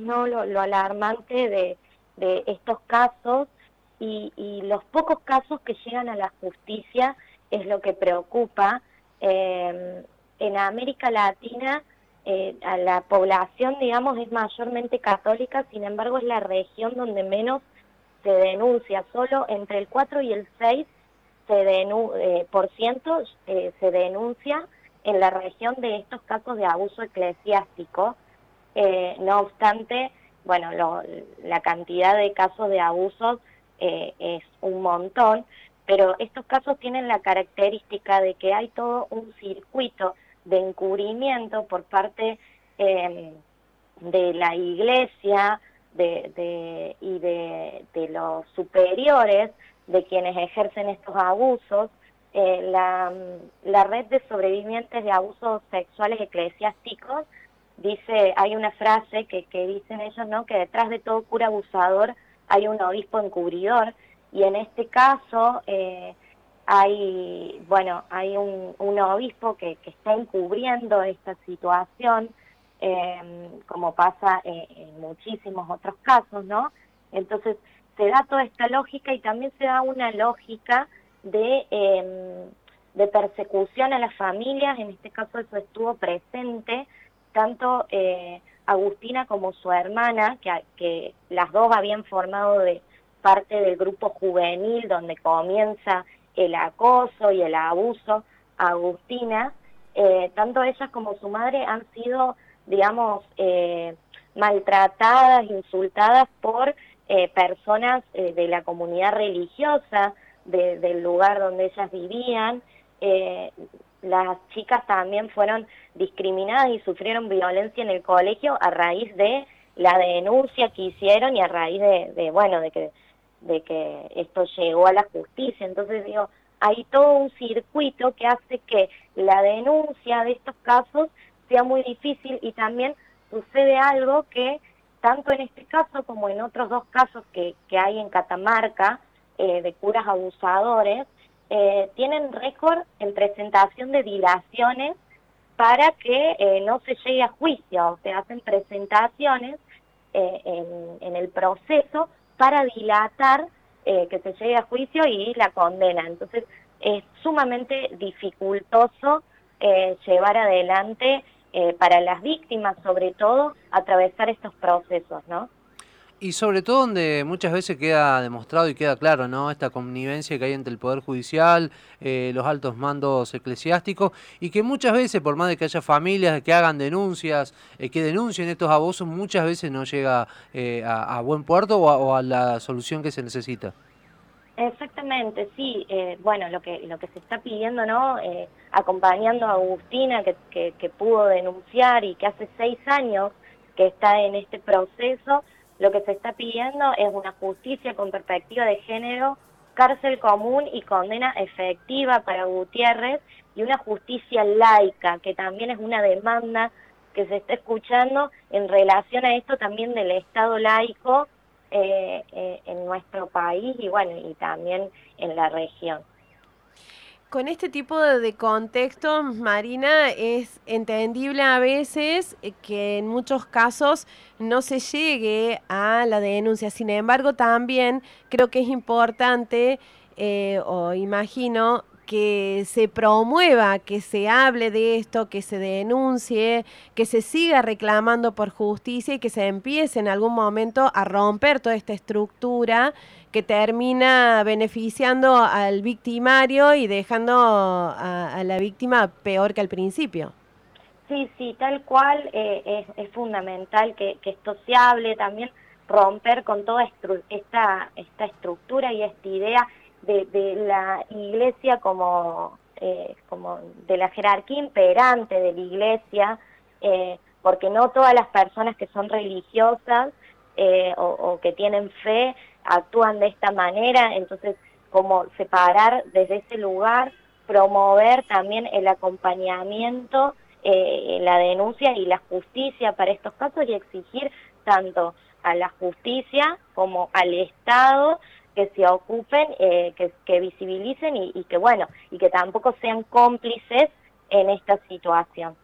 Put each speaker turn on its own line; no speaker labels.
Lo, alarmante de, estos casos y, y, los pocos casos que llegan a la justicia es lo que preocupa. Eh, en América Latina eh, la población, digamos, es mayormente católica, sin embargo es la región donde menos se denuncia, solo entre el 4 y el 6 se eh, por ciento eh, se denuncia en la región de estos casos de abuso eclesiástico. Eh, no obstante, bueno, la cantidad de casos de abusos es un montón, pero estos casos tienen la característica de que hay todo un circuito de encubrimiento por parte em, de la iglesia de, y de, los superiores de quienes ejercen estos abusos. Eh, la, la red de sobrevivientes de abusos sexuales eclesiásticos dice, hay una frase que, dicen ellos, ¿no? Que detrás de todo cura abusador hay un obispo encubridor y en este caso eh, hay, bueno, hay un, obispo que, está encubriendo esta situación, em, como pasa en, muchísimos otros casos, ¿no? Entonces, se da toda esta lógica y también se da una lógica de, em, de persecución a las familias, en este caso eso estuvo presente, tanto eh, Agustina como su hermana, que, las dos habían formado de parte del grupo juvenil donde comienza el acoso y el abuso Agustina, eh, tanto ellas como su madre han sido, digamos, eh, maltratadas, insultadas por personas de la comunidad religiosa del lugar donde ellas vivían. Las chicas también fueron discriminadas y sufrieron violencia en el colegio a raíz de la denuncia que hicieron y a raíz de, bueno, de que de que esto llegó a la justicia. Entonces digo, hay todo un circuito que hace que la denuncia de estos casos sea muy difícil y también sucede algo que tanto en este caso como en otros dos casos que, que hay en Catamarca eh, de curas abusadores, eh, tienen récord en presentación de dilaciones para que eh, no se llegue a juicio, o se hacen presentaciones en, en el proceso para dilatar eh, que se llegue a juicio y la condena. Entonces es sumamente dificultoso eh, llevar adelante eh, para las víctimas, sobre todo, atravesar estos procesos, ¿no?
Y sobre todo donde muchas veces queda demostrado y queda claro, ¿no? Esta connivencia que hay entre el Poder Judicial, eh, los altos mandos eclesiásticos, y que muchas veces, por más de que haya familias que hagan denuncias, eh, que denuncien estos abusos, muchas veces no llega eh, a, buen puerto o a, la solución que se necesita.
Exactamente, sí. bueno, lo que lo que se está pidiendo, ¿no? acompañando a Agustina, que, que pudo denunciar y que hace seis años que está en este proceso, lo que se está pidiendo es una justicia con perspectiva de género, cárcel común y condena efectiva para Gutiérrez y una justicia laica, que también es una demanda que se está escuchando en relación a esto también del Estado laico eh, eh, en nuestro país y bueno, y también en la región
con este tipo de contextos, Marina, es entendible a veces eh, que en muchos casos no se llegue a la denuncia. Sin embargo, también creo que es importante, eh, o imagino, que se promueva, que se hable de esto, que se denuncie, que se siga reclamando por justicia y que se empiece en algún momento a romper toda esta estructura que termina beneficiando al victimario y dejando a, la víctima peor que al principio.
Sí, sí, tal cual eh, es, fundamental que, esto se hable también, romper con toda esta, esta estructura y esta idea de, la iglesia como, eh, como de la jerarquía imperante de la iglesia, eh, porque no todas las personas que son religiosas eh, o, que tienen fe actúan de esta manera, entonces como separar desde ese lugar, promover también el acompañamiento, la denuncia y la justicia para estos casos y exigir tanto a la justicia como al Estado que se ocupen, eh, que, que, visibilicen y, y, que bueno, y que tampoco sean cómplices en esta situación.